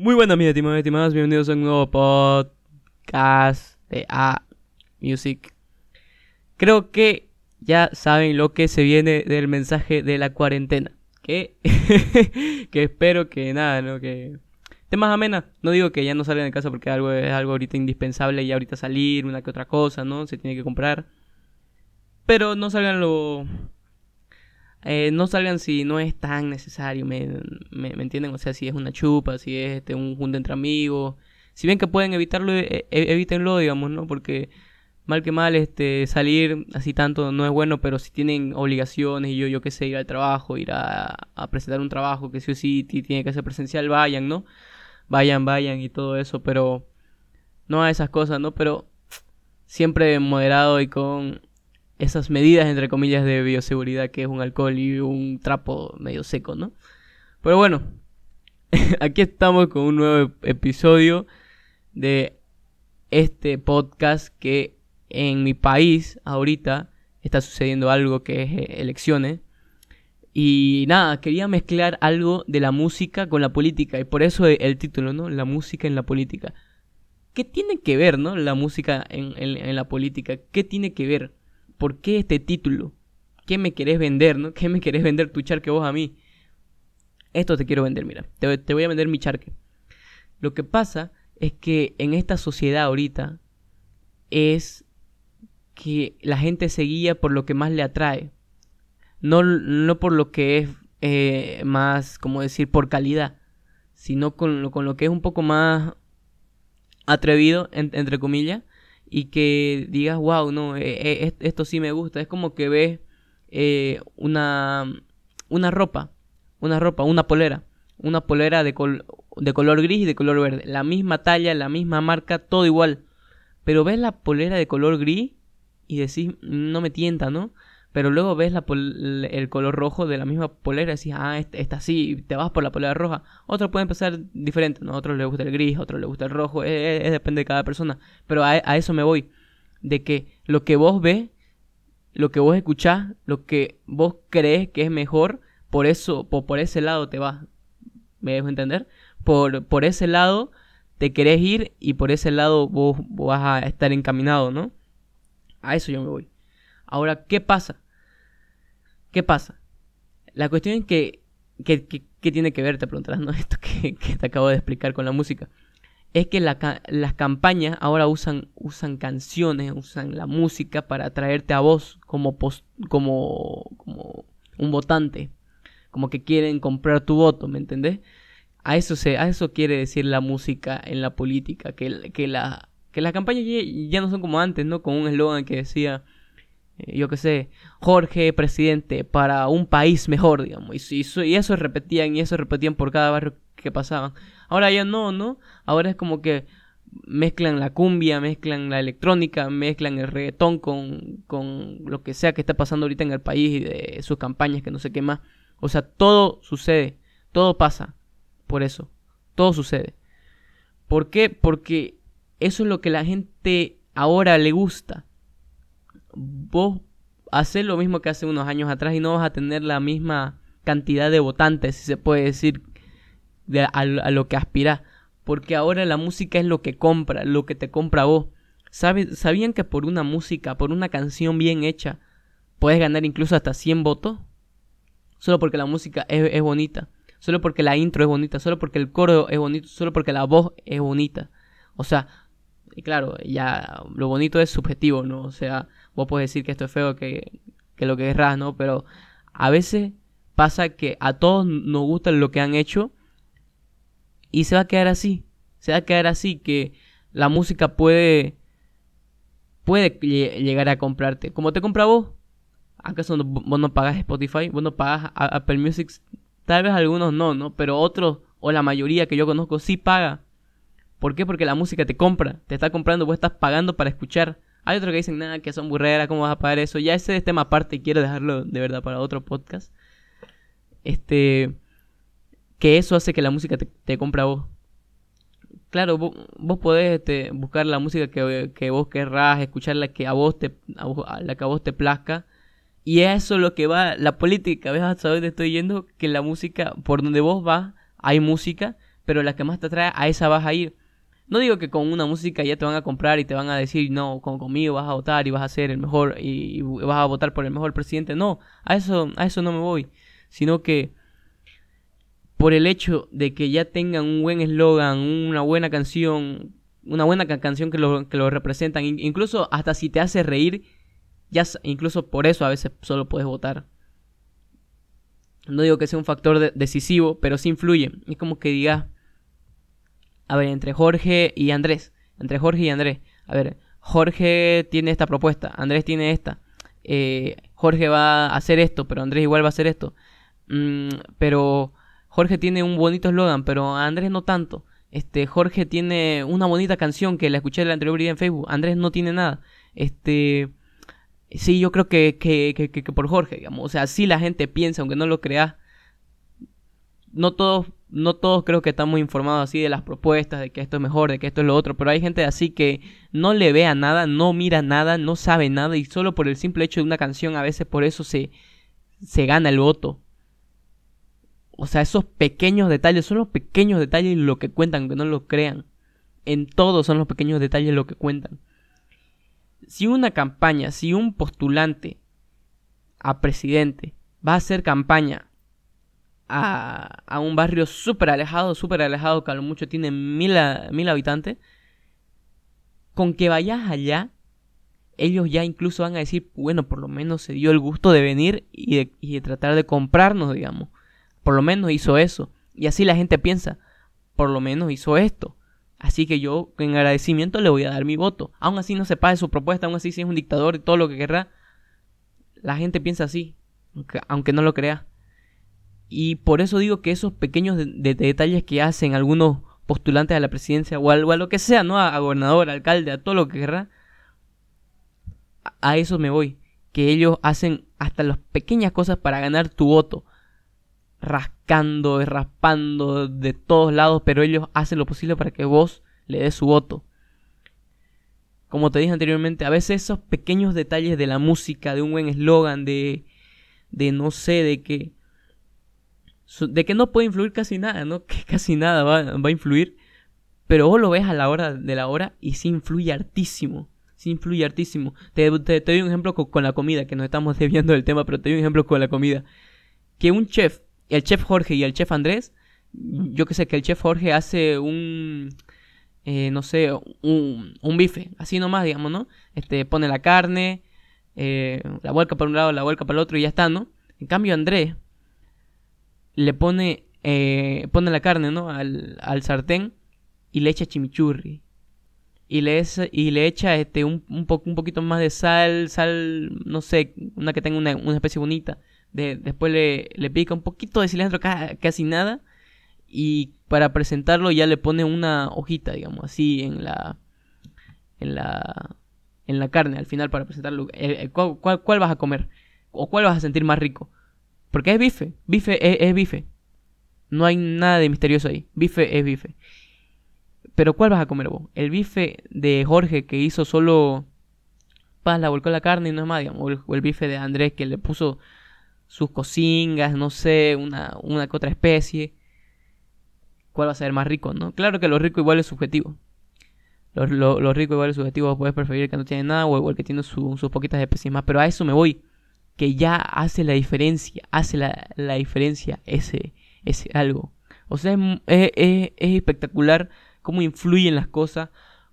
Muy buenas, mis estimados y. Bienvenidos a un nuevo podcast de A Music. Creo que ya saben lo que se viene del mensaje de la cuarentena. Que, que espero que nada, ¿no? Que temas amena. No digo que ya no salgan de casa porque algo es algo ahorita indispensable y ahorita salir, una que otra cosa, ¿no? Se tiene que comprar. Pero no salgan lo eh, no salgan si no es tan necesario, me, me, entienden? O sea, si es una chupa, si es este, un junte entre amigos. Si bien que pueden evitarlo, e, e, evítenlo, digamos, ¿no? Porque mal que mal, este, salir así tanto no es bueno, pero si tienen obligaciones y yo, yo qué sé, ir al trabajo, ir a, a presentar un trabajo que sí o sí tiene que ser presencial, vayan, ¿no? Vayan, vayan y todo eso, pero no a esas cosas, ¿no? Pero siempre moderado y con esas medidas, entre comillas, de bioseguridad que es un alcohol y un trapo medio seco, ¿no? Pero bueno, aquí estamos con un nuevo episodio de este podcast que en mi país ahorita está sucediendo algo que es eh, elecciones. Y nada, quería mezclar algo de la música con la política. Y por eso el título, ¿no? La música en la política. ¿Qué tiene que ver, ¿no? La música en, en la política. ¿Qué tiene que ver? ¿Por qué este título? ¿Qué me querés vender, no? ¿Qué me querés vender tu charque vos a mí? Esto te quiero vender, mira. Te, voy a vender mi charque. Lo que pasa es que en esta sociedad ahorita es que la gente se guía por lo que más le atrae. No, no por lo que es eh, más, como decir, por calidad, sino con con lo que es un poco más atrevido, entre comillas, y que digas, wow, no, eh, eh, esto sí me gusta. Es como que ves eh, una, una ropa, una ropa, una polera, una polera de, de color gris y de color verde. La misma talla, la misma marca, todo igual. Pero ves la polera de color gris y decís, no me tienta, ¿no? Pero luego ves la el color rojo de la misma polera y decís, ah, esta, sí, te vas por la polera roja. Otros pueden empezar diferente, ¿no? Otros les gusta el gris, otros les gusta el rojo, es, depende de cada persona. Pero a, eso me voy, de que lo que vos ves, lo que vos escuchás, lo que vos crees que es mejor, por eso, por, ese lado te vas. ¿Me dejo entender? Por, por ese lado te querés ir y por ese lado vos vas a estar encaminado, ¿no? A eso yo me voy. Ahora, ¿qué pasa? ¿Qué pasa? La cuestión es que, ¿qué tiene que ver? Te preguntarás, ¿no? Esto que, te acabo de explicar con la música. Es que las campañas ahora usan, usan canciones, usan la música para atraerte a vos como, como, como un votante. Como que quieren comprar tu voto, ¿me entendés? A eso, se, a eso quiere decir la música en la política, que, que, la, que las campañas ya, ya no son como antes, ¿no? Con un eslogan que decía yo qué sé, Jorge presidente para un país mejor, digamos. Y, y, eso repetían y eso repetían por cada barrio que pasaban. Ahora ya no, ¿no? Ahora es como que mezclan la cumbia, mezclan la electrónica, mezclan el reggaetón con, con lo que sea que está pasando ahorita en el país y de sus campañas, que no sé qué más. O sea, todo sucede, todo pasa por eso, todo sucede. ¿Por qué? Porque eso es lo que la gente ahora le gusta vos haces lo mismo que hace unos años atrás y no vas a tener la misma cantidad de votantes, si se puede decir, de, a, lo que aspiras. Porque ahora la música es lo que compra, lo que te compra vos. ¿Sabían que por una música, por una canción bien hecha, puedes ganar incluso hasta 100 votos? Solo porque la música es, es bonita, solo porque la intro es bonita, solo porque el coro es bonito, solo porque la voz es bonita. O sea, y claro, ya lo bonito es subjetivo, ¿no? O sea, vos puedes decir que esto es feo, que, que lo que es ¿no? Pero a veces pasa que a todos nos gusta lo que han hecho y se va a quedar así. Se va a quedar así que la música puede puede llegar a comprarte. Como te compra vos. ¿Acaso vos no pagas Spotify? ¿Vos no pagas Apple Music? Tal vez algunos no, ¿no? Pero otros, o la mayoría que yo conozco, sí paga. ¿Por qué? Porque la música te compra. Te está comprando, vos estás pagando para escuchar. Hay otros que dicen, nada, que son burreras, ¿cómo vas a pagar eso? Ya ese es tema aparte quiero dejarlo de verdad para otro podcast. Este. Que eso hace que la música te, te compra a vos. Claro, vos, podés este, buscar la música que, vos querrás, escuchar la que a vos te, a la que a vos te plazca. Y eso es lo que va la política. ¿Ves hasta dónde estoy yendo? Que la música, por donde vos vas, hay música, pero la que más te atrae, a esa vas a ir. No digo que con una música ya te van a comprar y te van a decir, no, con, conmigo vas a votar y vas a ser el mejor y, vas a votar por el mejor presidente. No, a eso, a eso no me voy. Sino que por el hecho de que ya tengan un buen eslogan, una buena canción, una buena canción que lo, que lo representan, incluso hasta si te hace reír, ya incluso por eso a veces solo puedes votar. No digo que sea un factor decisivo, pero sí influye. Es como que diga, a ver, entre Jorge y Andrés, entre Jorge y Andrés, a ver, Jorge tiene esta propuesta, Andrés tiene esta, eh, Jorge va a hacer esto, pero Andrés igual va a hacer esto. Mm, pero Jorge tiene un bonito eslogan, pero Andrés no tanto. Este, Jorge tiene una bonita canción que la escuché la anterior día en Facebook. Andrés no tiene nada. Este, Sí, yo creo que, que, que, que, por Jorge, digamos. O sea, sí la gente piensa, aunque no lo crea. No todos, no todos creo que estamos informados así de las propuestas, de que esto es mejor, de que esto es lo otro. Pero hay gente así que no le vea nada, no mira nada, no sabe nada. Y solo por el simple hecho de una canción, a veces por eso se, se gana el voto. O sea, esos pequeños detalles son los pequeños detalles lo que cuentan, aunque no lo crean. En todo son los pequeños detalles lo que cuentan si una campaña, si un postulante a presidente va a hacer campaña a, a un barrio súper alejado, súper alejado, que a lo mucho tiene mil, mil habitantes, con que vayas allá, ellos ya incluso van a decir, bueno, por lo menos se dio el gusto de venir y de, de tratar de comprarnos, digamos. Por lo menos hizo eso. Y así la gente piensa, por lo menos hizo esto. Así que yo, en agradecimiento, le voy a dar mi voto. Aún así no se pague su propuesta, aún así si es un dictador y todo lo que querrá. La gente piensa así, aunque, no lo crea. Y por eso digo que esos pequeños detalles que hacen algunos postulantes a la presidencia o a, lo que sea, ¿no? A, gobernador, alcalde, a todo lo que querrá. a eso me voy. Que ellos hacen hasta las pequeñas cosas para ganar tu voto rascando raspando de todos lados, pero ellos hacen lo posible para que vos le des su voto. Como te dije anteriormente, a veces esos pequeños detalles de la música, de un buen eslogan, de, de no sé, de que, de que no puede influir casi nada, ¿no? Que casi nada va, va a influir, pero vos lo ves a la hora de la hora y sí influye hartísimo. Sí influye hartísimo. Te, te, doy un ejemplo con, con, la comida, que nos estamos desviando del tema, pero te doy un ejemplo con la comida. Que un chef el chef Jorge y el chef Andrés, yo que sé que el chef Jorge hace un, eh, no sé, un, un, bife, así nomás, digamos, ¿no? Este, pone la carne, eh, la vuelca para un lado, la vuelca para el otro y ya está, ¿no? En cambio Andrés le pone, eh, pone la carne, ¿no? Al, al sartén y le echa chimichurri. Y le, y le echa este, un, un, un poquito más de sal, sal, no sé, una que tenga una, una especie bonita después le, le, pica un poquito de cilantro, casi nada. Y para presentarlo ya le pone una hojita, digamos, así en la. En la. En la carne, al final, para presentarlo. Eh, eh, ¿Cuál, cuál, vas a comer? ¿O cuál vas a sentir más rico? Porque es bife. Bife es, bife. No hay nada de misterioso ahí. Bife es bife. Pero ¿cuál vas a comer vos? El bife de Jorge que hizo solo. Paz, la volcó la carne y no es más, digamos. o el bife de Andrés que le puso sus cocingas, no sé, una, una que otra especie. ¿Cuál va a ser más rico, no? Claro que lo rico igual es subjetivo. Lo, lo, rico igual es subjetivo, puedes preferir el que no tiene nada o el que tiene sus poquitas especies más. Pero a eso me voy. Que ya hace la diferencia, hace la, la diferencia ese, ese algo. O sea, es, es, es espectacular cómo influyen las cosas,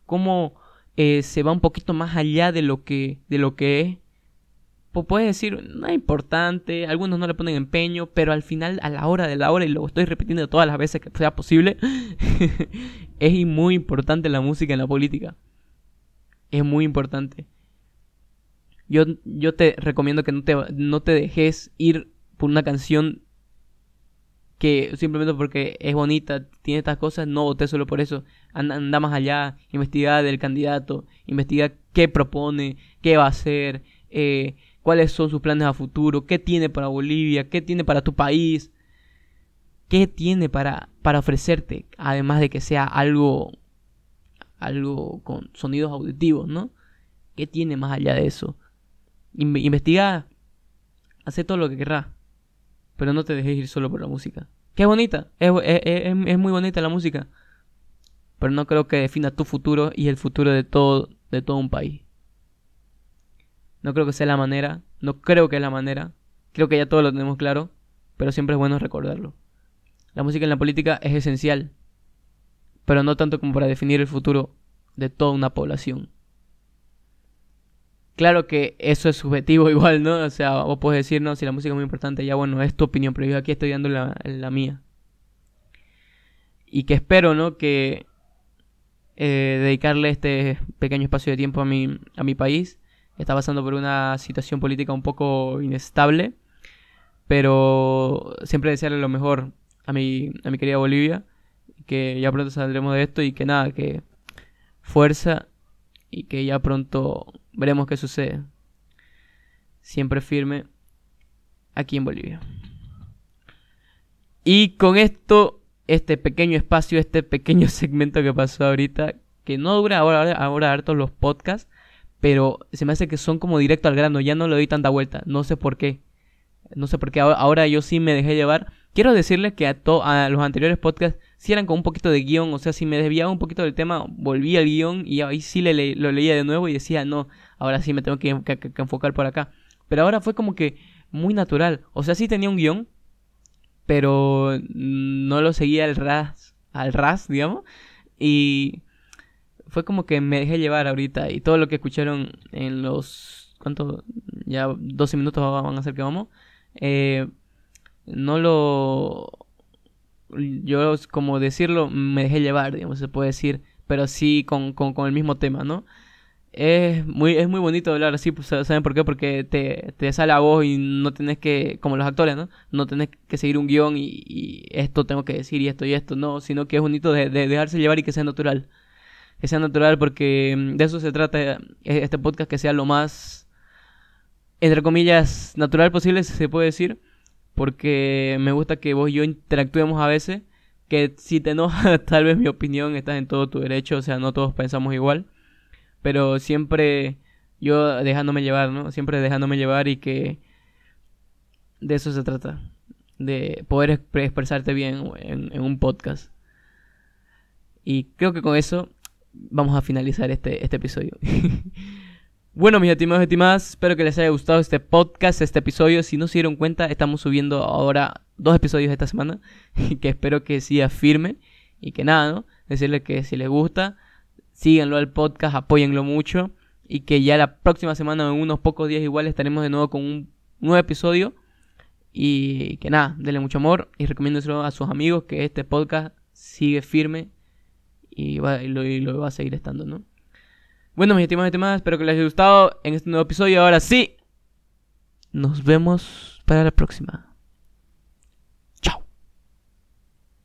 cómo eh, se va un poquito más allá de lo que, de lo que es puedes decir, no es importante, algunos no le ponen empeño, pero al final, a la hora de la hora, y lo estoy repitiendo todas las veces que sea posible, es muy importante la música en la política. Es muy importante. Yo, yo te recomiendo que no te, no te dejes ir por una canción que simplemente porque es bonita, tiene estas cosas, no voté solo por eso. Anda, anda más allá, investiga del candidato, investiga qué propone, qué va a hacer, eh, cuáles son sus planes a futuro, qué tiene para Bolivia, qué tiene para tu país, qué tiene para, para ofrecerte, además de que sea algo, algo con sonidos auditivos, ¿no? ¿Qué tiene más allá de eso? Investiga, hace todo lo que querrás, pero no te dejes ir solo por la música, Que es bonita, es, es, muy bonita la música. Pero no creo que defina tu futuro y el futuro de todo, de todo un país. No creo que sea la manera, no creo que es la manera. Creo que ya todos lo tenemos claro, pero siempre es bueno recordarlo. La música en la política es esencial, pero no tanto como para definir el futuro de toda una población. Claro que eso es subjetivo igual, ¿no? O sea, vos podés decir, no, si la música es muy importante, ya bueno, es tu opinión, pero yo aquí estoy dando la, mía. Y que espero, ¿no? Que eh, dedicarle este pequeño espacio de tiempo a mi, a mi país. Está pasando por una situación política un poco inestable, pero siempre desearle lo mejor a mi, a mi querida Bolivia, que ya pronto saldremos de esto y que nada, que fuerza y que ya pronto Veremos qué sucede. Siempre firme aquí en Bolivia. Y con esto, este pequeño espacio, este pequeño segmento que pasó ahorita, que no dura ahora, ahora harto los podcasts, pero se me hace que son como directo al grano, ya no le doy tanta vuelta, no sé por qué. No sé por qué ahora, yo sí me dejé llevar. Quiero decirles que a, a los anteriores podcasts si eran con un poquito de guion, o sea, si me desviaba un poquito del tema, volvía al guion y ahí sí le, lo leía de nuevo y decía, no, ahora sí me tengo que, enfocar por acá. Pero ahora fue como que muy natural, o sea, sí tenía un guion, pero no lo seguía al ras, al ras, digamos, y fue como que me dejé llevar ahorita y todo lo que escucharon en los, ¿cuánto? Ya 12 minutos van a ser que vamos, eh, no lo yo, como decirlo, me dejé llevar, digamos, se puede decir, pero sí con, con, el mismo tema, ¿no? Es muy, es muy bonito hablar así, pues, ¿saben por qué? Porque te, te sale a voz y no tenés que, como los actores, ¿no? No tenés que seguir un guion y, esto tengo que decir y esto y esto, no, sino que es bonito de, dejarse llevar y que sea natural. Que sea natural porque mm, de eso se trata eh, este podcast, que sea lo más, entre comillas, natural posible, si se puede decir porque me gusta que vos y yo interactuemos a veces, que si te enoja tal vez mi opinión, estás en todo tu derecho, o sea, no todos pensamos igual, pero siempre yo dejándome llevar, ¿no? Siempre dejándome llevar y que de eso se trata, de poder expresarte bien en, un podcast. Y creo que con eso vamos a finalizar este, este episodio. Bueno, mis estimados y estimadas, espero que les haya gustado este podcast, este episodio. Si no se dieron cuenta, estamos subiendo ahora dos episodios esta semana. Que espero que siga firme. Y que nada, ¿no? Decirles que si les gusta, síganlo al podcast, apóyenlo mucho. Y que ya la próxima semana, en unos pocos días igual, estaremos de nuevo con un nuevo episodio. Y que nada, denle mucho amor y recomiéndoselo a sus amigos que este podcast sigue firme y, va, y lo va a seguir estando, ¿no? Bueno, mis estimados y estimadas, espero que les haya gustado en este nuevo episodio. Ahora sí, nos vemos para la próxima.